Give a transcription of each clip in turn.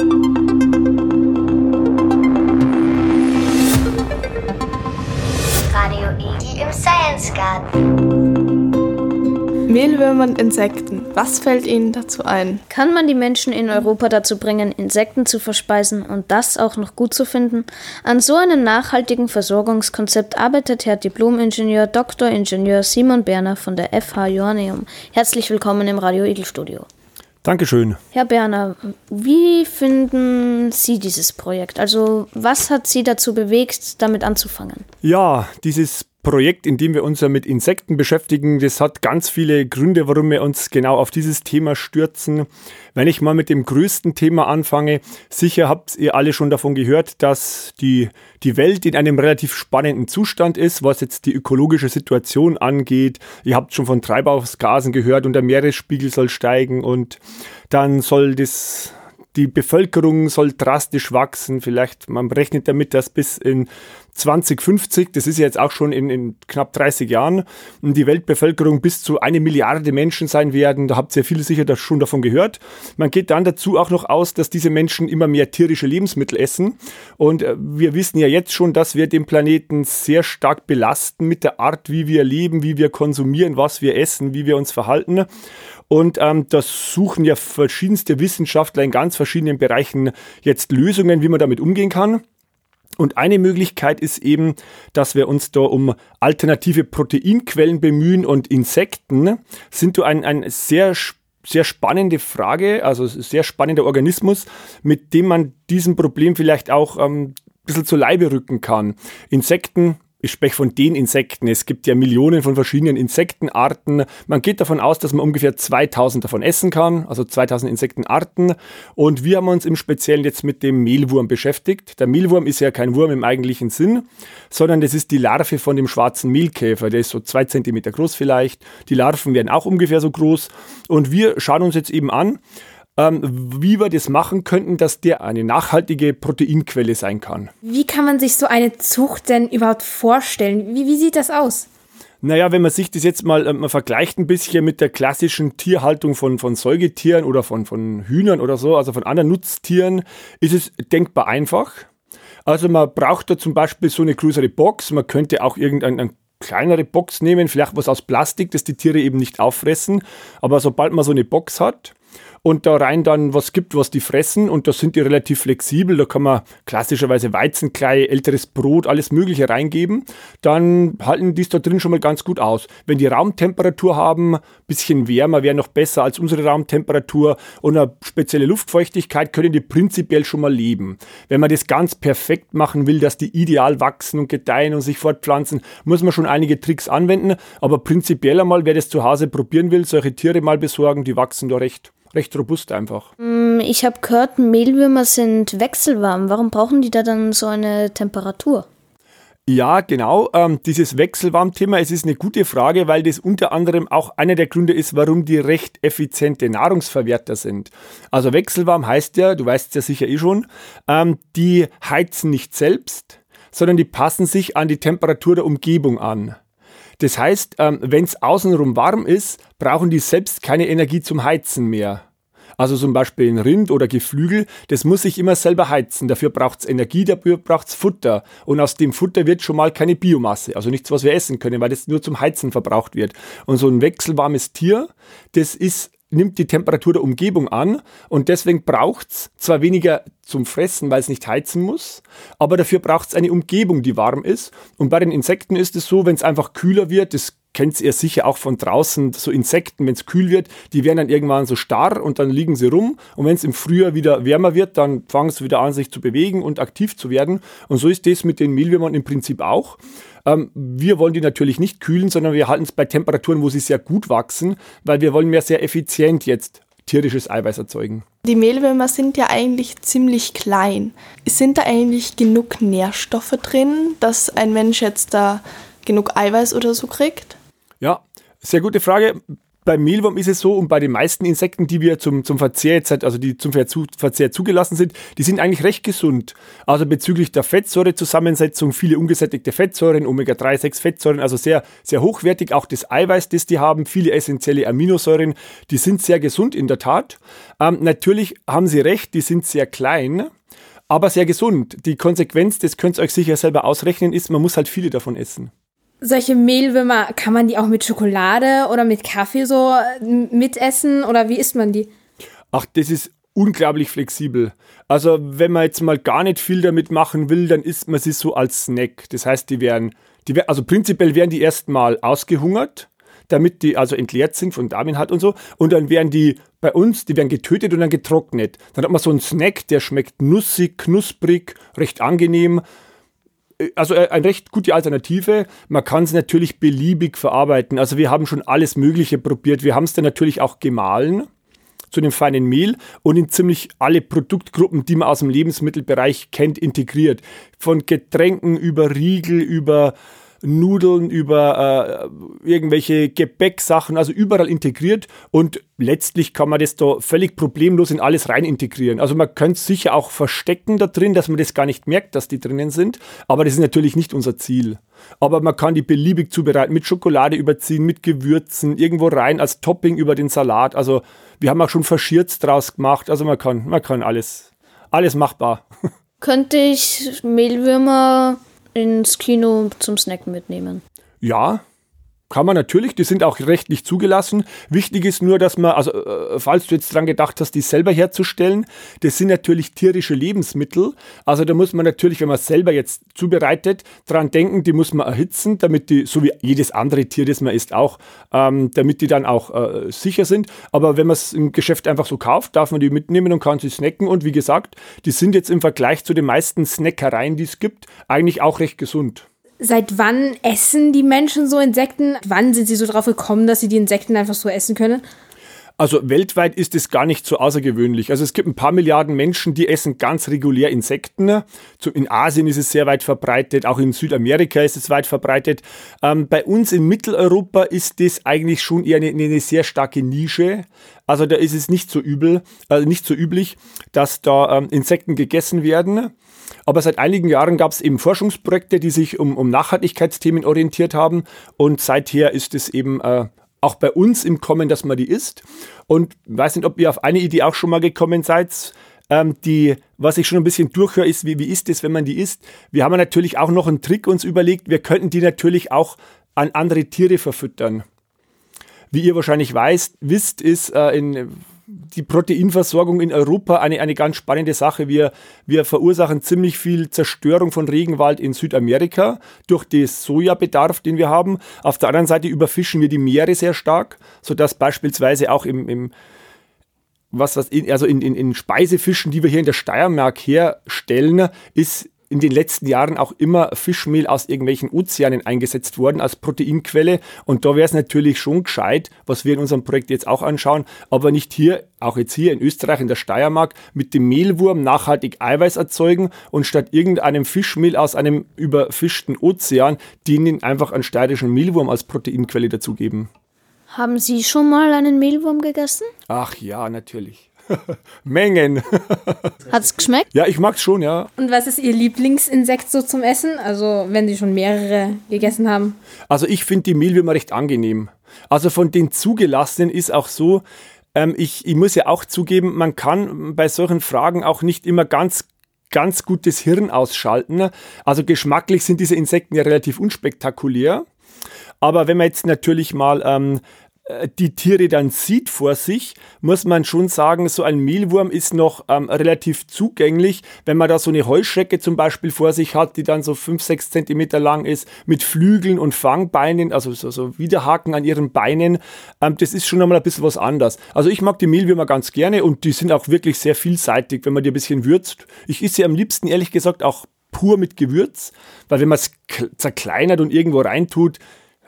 Radio Igel im Science Garten. Mehlwürmer und Insekten. Was fällt Ihnen dazu ein? Kann man die Menschen in Europa dazu bringen, Insekten zu verspeisen und das auch noch gut zu finden? An so einem nachhaltigen Versorgungskonzept arbeitet Herr Diplom-Ingenieur Dr. Ingenieur Simon Berner von der FH Joanneum. Herzlich willkommen im Radio Igel Studio. Dankeschön. Herr Berner, wie finden Sie dieses Projekt? Also was hat Sie dazu bewegt, damit anzufangen? Ja, dieses Projekt, in dem wir uns ja mit Insekten beschäftigen, das hat ganz viele Gründe, warum wir uns genau auf dieses Thema stürzen. Wenn ich mal mit dem größten Thema anfange, sicher habt ihr alle schon davon gehört, dass die, die Welt in einem relativ spannenden Zustand ist, was jetzt die ökologische Situation angeht. Ihr habt schon von Treibhausgasen gehört und der Meeresspiegel soll steigen und dann soll das die Bevölkerung soll drastisch wachsen. Vielleicht, man rechnet damit, dass bis in 2050, das ist ja jetzt auch schon in, in knapp 30 Jahren, die Weltbevölkerung bis zu eine Milliarde Menschen sein werden. Da habt ihr viele sicher das schon davon gehört. Man geht dann dazu auch noch aus, dass diese Menschen immer mehr tierische Lebensmittel essen. Und äh, wir wissen ja jetzt schon, dass wir den Planeten sehr stark belasten mit der Art, wie wir leben, wie wir konsumieren, was wir essen, wie wir uns verhalten. Und ähm, das suchen ja verschiedenste Wissenschaftler in ganz verschiedenen Bereichen jetzt Lösungen, wie man damit umgehen kann. Und eine Möglichkeit ist eben, dass wir uns da um alternative Proteinquellen bemühen und Insekten sind da ein, ein sehr sehr spannende Frage, also sehr spannender Organismus, mit dem man diesem Problem vielleicht auch ähm, ein bisschen zu Leibe rücken kann. Insekten ich spreche von den Insekten. Es gibt ja Millionen von verschiedenen Insektenarten. Man geht davon aus, dass man ungefähr 2000 davon essen kann, also 2000 Insektenarten. Und wir haben uns im Speziellen jetzt mit dem Mehlwurm beschäftigt. Der Mehlwurm ist ja kein Wurm im eigentlichen Sinn, sondern das ist die Larve von dem schwarzen Mehlkäfer. Der ist so zwei Zentimeter groß vielleicht. Die Larven werden auch ungefähr so groß. Und wir schauen uns jetzt eben an, ähm, wie wir das machen könnten, dass der eine nachhaltige Proteinquelle sein kann. Wie kann man sich so eine Zucht denn überhaupt vorstellen? Wie, wie sieht das aus? Naja, wenn man sich das jetzt mal, äh, man vergleicht ein bisschen mit der klassischen Tierhaltung von, von Säugetieren oder von, von Hühnern oder so, also von anderen Nutztieren, ist es denkbar einfach. Also man braucht da zum Beispiel so eine größere Box, man könnte auch irgendeine kleinere Box nehmen, vielleicht was aus Plastik, das die Tiere eben nicht auffressen. Aber sobald man so eine Box hat, und da rein dann was gibt, was die fressen und da sind die relativ flexibel. Da kann man klassischerweise Weizenklei, älteres Brot, alles Mögliche reingeben. Dann halten die es da drin schon mal ganz gut aus. Wenn die Raumtemperatur haben, bisschen wärmer wäre noch besser als unsere Raumtemperatur und eine spezielle Luftfeuchtigkeit, können die prinzipiell schon mal leben. Wenn man das ganz perfekt machen will, dass die ideal wachsen und gedeihen und sich fortpflanzen, muss man schon einige Tricks anwenden. Aber prinzipiell einmal, wer das zu Hause probieren will, solche Tiere mal besorgen, die wachsen da recht recht robust einfach. Mm, ich habe gehört, Mehlwürmer sind wechselwarm. Warum brauchen die da dann so eine Temperatur? Ja, genau. Ähm, dieses Wechselwarmthema, es ist eine gute Frage, weil das unter anderem auch einer der Gründe ist, warum die recht effiziente Nahrungsverwerter sind. Also Wechselwarm heißt ja, du weißt es ja sicher eh schon, ähm, die heizen nicht selbst, sondern die passen sich an die Temperatur der Umgebung an. Das heißt, ähm, wenn es außenrum warm ist, brauchen die selbst keine Energie zum Heizen mehr. Also zum Beispiel ein Rind oder Geflügel, das muss sich immer selber heizen. Dafür braucht es Energie, dafür braucht es Futter. Und aus dem Futter wird schon mal keine Biomasse, also nichts, was wir essen können, weil das nur zum Heizen verbraucht wird. Und so ein wechselwarmes Tier, das ist nimmt die Temperatur der Umgebung an und deswegen braucht's zwar weniger zum Fressen, weil es nicht heizen muss, aber dafür braucht's eine Umgebung, die warm ist. Und bei den Insekten ist es so, wenn es einfach kühler wird, das kennt ihr sicher auch von draußen, so Insekten, wenn es kühl wird, die werden dann irgendwann so starr und dann liegen sie rum. Und wenn es im Frühjahr wieder wärmer wird, dann fangen sie wieder an, sich zu bewegen und aktiv zu werden. Und so ist das mit den Mehlwürmern im Prinzip auch. Ähm, wir wollen die natürlich nicht kühlen, sondern wir halten es bei Temperaturen, wo sie sehr gut wachsen, weil wir wollen mehr sehr effizient jetzt tierisches Eiweiß erzeugen. Die Mehlwürmer sind ja eigentlich ziemlich klein. Sind da eigentlich genug Nährstoffe drin, dass ein Mensch jetzt da genug Eiweiß oder so kriegt? Ja, sehr gute Frage. beim Mehlwurm ist es so und bei den meisten Insekten, die wir zum, zum Verzehr jetzt, also die zum Verzehr zugelassen sind, die sind eigentlich recht gesund. Also bezüglich der Fettsäurezusammensetzung, viele ungesättigte Fettsäuren, Omega-3, 6 Fettsäuren, also sehr, sehr hochwertig. Auch das Eiweiß, das die haben, viele essentielle Aminosäuren, die sind sehr gesund in der Tat. Ähm, natürlich haben Sie recht, die sind sehr klein aber sehr gesund. Die Konsequenz, das könnt ihr euch sicher selber ausrechnen, ist, man muss halt viele davon essen. Solche Mehlwürmer, kann man die auch mit Schokolade oder mit Kaffee so äh, mitessen oder wie isst man die? Ach, das ist unglaublich flexibel. Also wenn man jetzt mal gar nicht viel damit machen will, dann isst man sie so als Snack. Das heißt, die werden, die also prinzipiell werden die erstmal ausgehungert damit die also entleert sind von Darminhalt und so. Und dann werden die bei uns, die werden getötet und dann getrocknet. Dann hat man so einen Snack, der schmeckt nussig, knusprig, recht angenehm. Also äh, eine recht gute Alternative. Man kann es natürlich beliebig verarbeiten. Also wir haben schon alles Mögliche probiert. Wir haben es dann natürlich auch gemahlen zu dem feinen Mehl und in ziemlich alle Produktgruppen, die man aus dem Lebensmittelbereich kennt, integriert. Von Getränken über Riegel, über Nudeln, über äh, irgendwelche Gebäcksachen, also überall integriert und letztlich kann man das da völlig problemlos in alles rein integrieren. Also man könnte es sicher auch verstecken da drin, dass man das gar nicht merkt, dass die drinnen sind, aber das ist natürlich nicht unser Ziel. Aber man kann die beliebig zubereiten, mit Schokolade überziehen, mit Gewürzen, irgendwo rein als Topping über den Salat. Also wir haben auch schon Verschirz draus gemacht, also man kann, man kann alles, alles machbar. Könnte ich Mehlwürmer ins Kino zum Snacken mitnehmen. Ja, kann man natürlich, die sind auch rechtlich zugelassen. Wichtig ist nur, dass man, also äh, falls du jetzt dran gedacht hast, die selber herzustellen, das sind natürlich tierische Lebensmittel. Also da muss man natürlich, wenn man es selber jetzt zubereitet, dran denken, die muss man erhitzen, damit die, so wie jedes andere Tier, das man isst, auch, ähm, damit die dann auch äh, sicher sind. Aber wenn man es im Geschäft einfach so kauft, darf man die mitnehmen und kann sie snacken. Und wie gesagt, die sind jetzt im Vergleich zu den meisten Snackereien, die es gibt, eigentlich auch recht gesund. Seit wann essen die Menschen so Insekten? Wann sind sie so drauf gekommen, dass sie die Insekten einfach so essen können? Also weltweit ist es gar nicht so außergewöhnlich. Also es gibt ein paar Milliarden Menschen, die essen ganz regulär Insekten. In Asien ist es sehr weit verbreitet, auch in Südamerika ist es weit verbreitet. Ähm, bei uns in Mitteleuropa ist das eigentlich schon eher eine, eine, sehr starke Nische. Also da ist es nicht so übel, also nicht so üblich, dass da ähm, Insekten gegessen werden. Aber seit einigen Jahren gab es eben Forschungsprojekte, die sich um, um Nachhaltigkeitsthemen orientiert haben. Und seither ist es eben äh, auch bei uns im Kommen, dass man die isst. Und ich weiß nicht, ob ihr auf eine Idee auch schon mal gekommen seid. Ähm, die, was ich schon ein bisschen durchhöre, ist, wie, wie ist es, wenn man die isst? Wir haben natürlich auch noch einen Trick uns überlegt. Wir könnten die natürlich auch an andere Tiere verfüttern. Wie ihr wahrscheinlich weißt, wisst, ist äh, in die Proteinversorgung in Europa eine, eine ganz spannende Sache. Wir, wir verursachen ziemlich viel Zerstörung von Regenwald in Südamerika durch den Sojabedarf, den wir haben. Auf der anderen Seite überfischen wir die Meere sehr stark, sodass beispielsweise auch im, im was, was in, also in, in, in Speisefischen, die wir hier in der Steiermark herstellen, ist in den letzten Jahren auch immer Fischmehl aus irgendwelchen Ozeanen eingesetzt worden als Proteinquelle. Und da wäre es natürlich schon gescheit, was wir in unserem Projekt jetzt auch anschauen, aber nicht hier, auch jetzt hier in Österreich, in der Steiermark, mit dem Mehlwurm nachhaltig Eiweiß erzeugen und statt irgendeinem Fischmehl aus einem überfischten Ozean, denen einfach einen steirischen Mehlwurm als Proteinquelle dazugeben. Haben Sie schon mal einen Mehlwurm gegessen? Ach ja, natürlich. Mengen. Hat es geschmeckt? Ja, ich mag es schon, ja. Und was ist Ihr Lieblingsinsekt so zum Essen? Also, wenn Sie schon mehrere gegessen haben? Also, ich finde die Mehlwürmer recht angenehm. Also, von den zugelassenen ist auch so, ähm, ich, ich muss ja auch zugeben, man kann bei solchen Fragen auch nicht immer ganz ganz gutes Hirn ausschalten. Also geschmacklich sind diese Insekten ja relativ unspektakulär. Aber wenn man jetzt natürlich mal ähm, äh, die Tiere dann sieht vor sich, muss man schon sagen, so ein Mehlwurm ist noch ähm, relativ zugänglich. Wenn man da so eine Heuschrecke zum Beispiel vor sich hat, die dann so 5, 6 Zentimeter lang ist, mit Flügeln und Fangbeinen, also so, so Widerhaken an ihren Beinen, ähm, das ist schon nochmal ein bisschen was anderes. Also ich mag die Mehlwürmer ganz gerne und die sind auch wirklich sehr vielseitig, wenn man die ein bisschen würzt. Ich esse sie am liebsten, ehrlich gesagt, auch pur mit Gewürz, weil wenn man es zerkleinert und irgendwo reintut,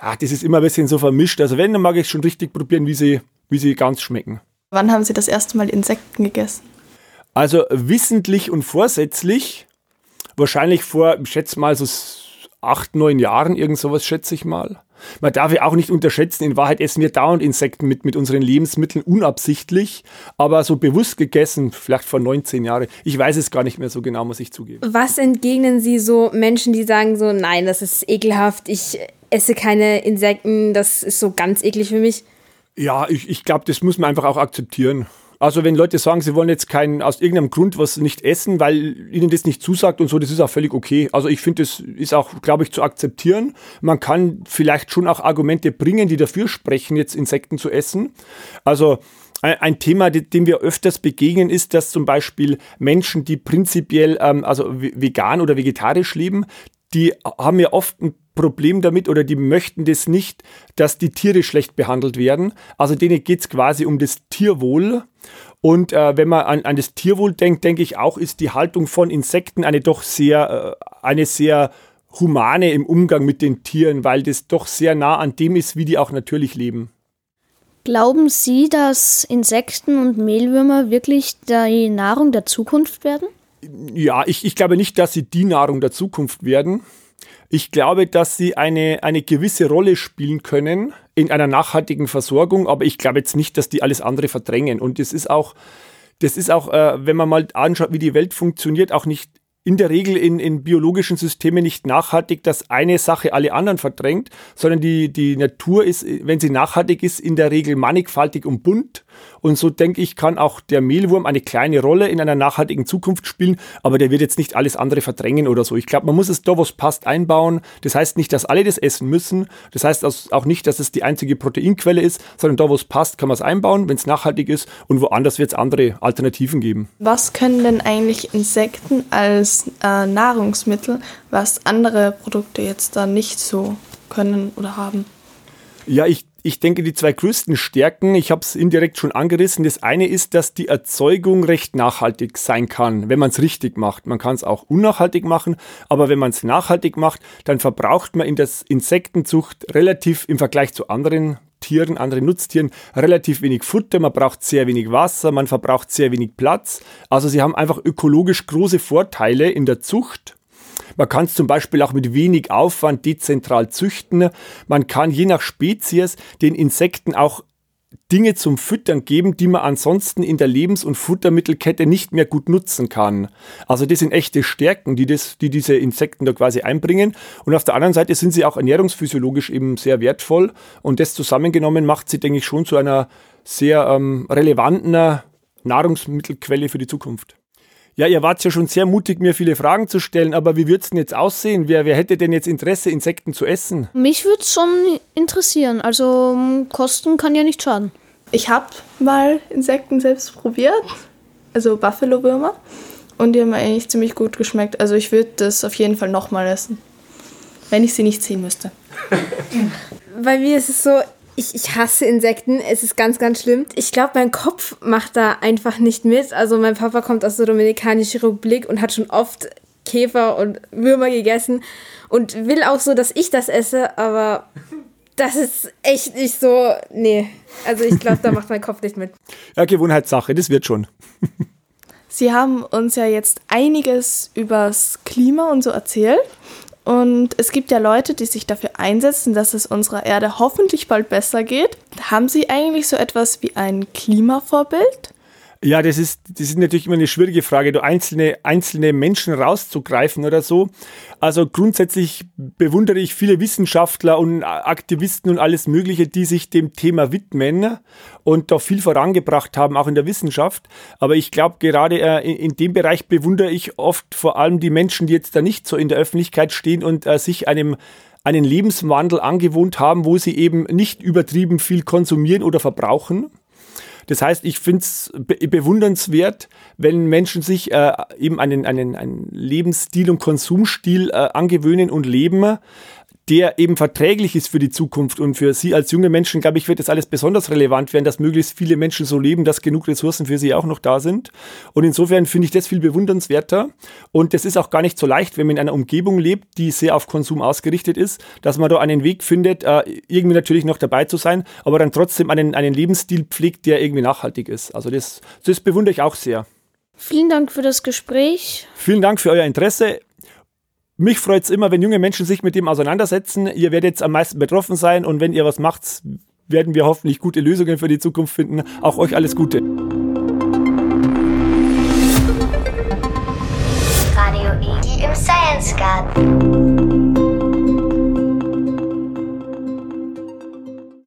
ach, das ist immer ein bisschen so vermischt. Also wenn, dann mag ich schon richtig probieren, wie sie, wie sie ganz schmecken. Wann haben Sie das erste Mal Insekten gegessen? Also wissentlich und vorsätzlich, wahrscheinlich vor, ich schätze mal so acht, neun Jahren, irgend sowas schätze ich mal. Man darf ja auch nicht unterschätzen, in Wahrheit essen wir dauernd Insekten mit, mit unseren Lebensmitteln unabsichtlich, aber so bewusst gegessen, vielleicht vor 19 Jahren. Ich weiß es gar nicht mehr so genau, muss ich zugeben. Was entgegnen Sie so Menschen, die sagen so, nein, das ist ekelhaft, ich esse keine Insekten, das ist so ganz eklig für mich? Ja, ich, ich glaube, das muss man einfach auch akzeptieren. Also wenn Leute sagen, sie wollen jetzt keinen aus irgendeinem Grund was nicht essen, weil ihnen das nicht zusagt und so, das ist auch völlig okay. Also ich finde, das ist auch, glaube ich, zu akzeptieren. Man kann vielleicht schon auch Argumente bringen, die dafür sprechen, jetzt Insekten zu essen. Also ein Thema, dem wir öfters begegnen, ist, dass zum Beispiel Menschen, die prinzipiell ähm, also vegan oder vegetarisch leben, die haben ja oft ein Problem damit oder die möchten das nicht, dass die Tiere schlecht behandelt werden. Also denen geht es quasi um das Tierwohl. Und äh, wenn man an, an das Tierwohl denkt, denke ich auch, ist die Haltung von Insekten eine doch sehr, äh, eine sehr humane im Umgang mit den Tieren, weil das doch sehr nah an dem ist, wie die auch natürlich leben. Glauben Sie, dass Insekten und Mehlwürmer wirklich die Nahrung der Zukunft werden? Ja, ich, ich glaube nicht, dass sie die Nahrung der Zukunft werden. Ich glaube, dass sie eine, eine gewisse Rolle spielen können in einer nachhaltigen Versorgung, aber ich glaube jetzt nicht, dass die alles andere verdrängen. Und das ist auch, das ist auch, äh, wenn man mal anschaut, wie die Welt funktioniert, auch nicht in der Regel in, in biologischen Systemen nicht nachhaltig, dass eine Sache alle anderen verdrängt, sondern die, die Natur ist, wenn sie nachhaltig ist, in der Regel mannigfaltig und bunt. Und so denke ich, kann auch der Mehlwurm eine kleine Rolle in einer nachhaltigen Zukunft spielen, aber der wird jetzt nicht alles andere verdrängen oder so. Ich glaube, man muss es da, wo es passt, einbauen. Das heißt nicht, dass alle das essen müssen. Das heißt auch nicht, dass es die einzige Proteinquelle ist, sondern da, wo es passt, kann man es einbauen, wenn es nachhaltig ist und woanders wird es andere Alternativen geben. Was können denn eigentlich Insekten als äh, Nahrungsmittel, was andere Produkte jetzt da nicht so können oder haben? Ja, ich ich denke, die zwei größten Stärken, ich habe es indirekt schon angerissen, das eine ist, dass die Erzeugung recht nachhaltig sein kann, wenn man es richtig macht. Man kann es auch unnachhaltig machen, aber wenn man es nachhaltig macht, dann verbraucht man in der Insektenzucht relativ im Vergleich zu anderen Tieren, anderen Nutztieren relativ wenig Futter, man braucht sehr wenig Wasser, man verbraucht sehr wenig Platz. Also sie haben einfach ökologisch große Vorteile in der Zucht man kann es zum Beispiel auch mit wenig Aufwand dezentral züchten. Man kann je nach Spezies den Insekten auch Dinge zum Füttern geben, die man ansonsten in der Lebens- und Futtermittelkette nicht mehr gut nutzen kann. Also das sind echte Stärken, die, das, die diese Insekten da quasi einbringen. Und auf der anderen Seite sind sie auch ernährungsphysiologisch eben sehr wertvoll. Und das zusammengenommen macht sie, denke ich, schon zu einer sehr ähm, relevanten Nahrungsmittelquelle für die Zukunft. Ja, ihr wart ja schon sehr mutig, mir viele Fragen zu stellen, aber wie würde es denn jetzt aussehen? Wer, wer hätte denn jetzt Interesse, Insekten zu essen? Mich würde es schon interessieren. Also Kosten kann ja nicht schaden. Ich habe mal Insekten selbst probiert, also Buffalo-Würmer, und die haben mir eigentlich ziemlich gut geschmeckt. Also ich würde das auf jeden Fall nochmal essen, wenn ich sie nicht sehen müsste. Bei mir ist es so, ich, ich hasse Insekten. Es ist ganz, ganz schlimm. Ich glaube, mein Kopf macht da einfach nicht mit. Also mein Papa kommt aus der Dominikanischen Republik und hat schon oft Käfer und Würmer gegessen und will auch so, dass ich das esse, aber das ist echt nicht so. Nee. Also ich glaube, da macht mein Kopf nicht mit. Ja, Gewohnheitssache, das wird schon. Sie haben uns ja jetzt einiges übers Klima und so erzählt. Und es gibt ja Leute, die sich dafür einsetzen, dass es unserer Erde hoffentlich bald besser geht. Haben Sie eigentlich so etwas wie ein Klimavorbild? Ja, das ist, das ist natürlich immer eine schwierige Frage, da einzelne, einzelne Menschen rauszugreifen oder so. Also grundsätzlich bewundere ich viele Wissenschaftler und Aktivisten und alles Mögliche, die sich dem Thema widmen und da viel vorangebracht haben, auch in der Wissenschaft. Aber ich glaube, gerade äh, in, in, dem Bereich bewundere ich oft vor allem die Menschen, die jetzt da nicht so in der Öffentlichkeit stehen und äh, sich einem einen Lebenswandel angewohnt haben, wo sie eben nicht übertrieben viel konsumieren oder verbrauchen das heißt, ich finde es be bewundernswert, wenn Menschen sich äh, eben einen, einen, einen Lebensstil und Konsumstil äh, angewöhnen und leben, der eben verträglich ist für die Zukunft. Und für Sie als junge Menschen, glaube ich, wird das alles besonders relevant werden, dass möglichst viele Menschen so leben, dass genug Ressourcen für sie auch noch da sind. Und insofern finde ich das viel bewundernswerter. Und das ist auch gar nicht so leicht, wenn man in einer Umgebung lebt, die sehr auf Konsum ausgerichtet ist, dass man da einen Weg findet, äh, irgendwie natürlich noch dabei zu sein, aber dann trotzdem einen, einen Lebensstil pflegt, der irgendwie nachhaltig ist. Also das, das bewundere ich auch sehr. Vielen Dank für das Gespräch. Vielen Dank für euer Interesse. Mich freut es immer, wenn junge Menschen sich mit dem auseinandersetzen. Ihr werdet jetzt am meisten betroffen sein und wenn ihr was macht, werden wir hoffentlich gute Lösungen für die Zukunft finden. Auch euch alles Gute. Radio Igel im Science Garten.